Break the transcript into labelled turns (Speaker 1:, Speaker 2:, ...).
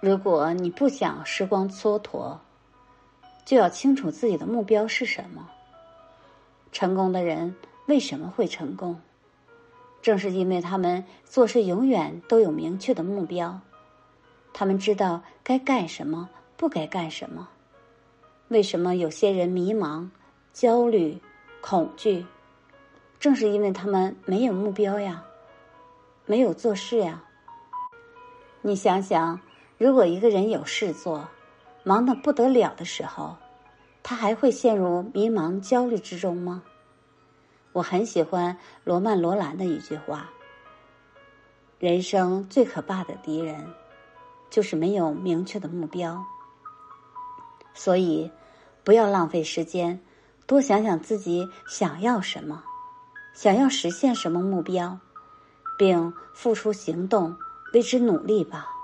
Speaker 1: 如果你不想时光蹉跎，就要清楚自己的目标是什么。成功的人为什么会成功？正是因为他们做事永远都有明确的目标，他们知道该干什么，不该干什么。为什么有些人迷茫、焦虑、恐惧？正是因为他们没有目标呀，没有做事呀。你想想。如果一个人有事做，忙得不得了的时候，他还会陷入迷茫、焦虑之中吗？我很喜欢罗曼·罗兰的一句话：“人生最可怕的敌人，就是没有明确的目标。”所以，不要浪费时间，多想想自己想要什么，想要实现什么目标，并付出行动为之努力吧。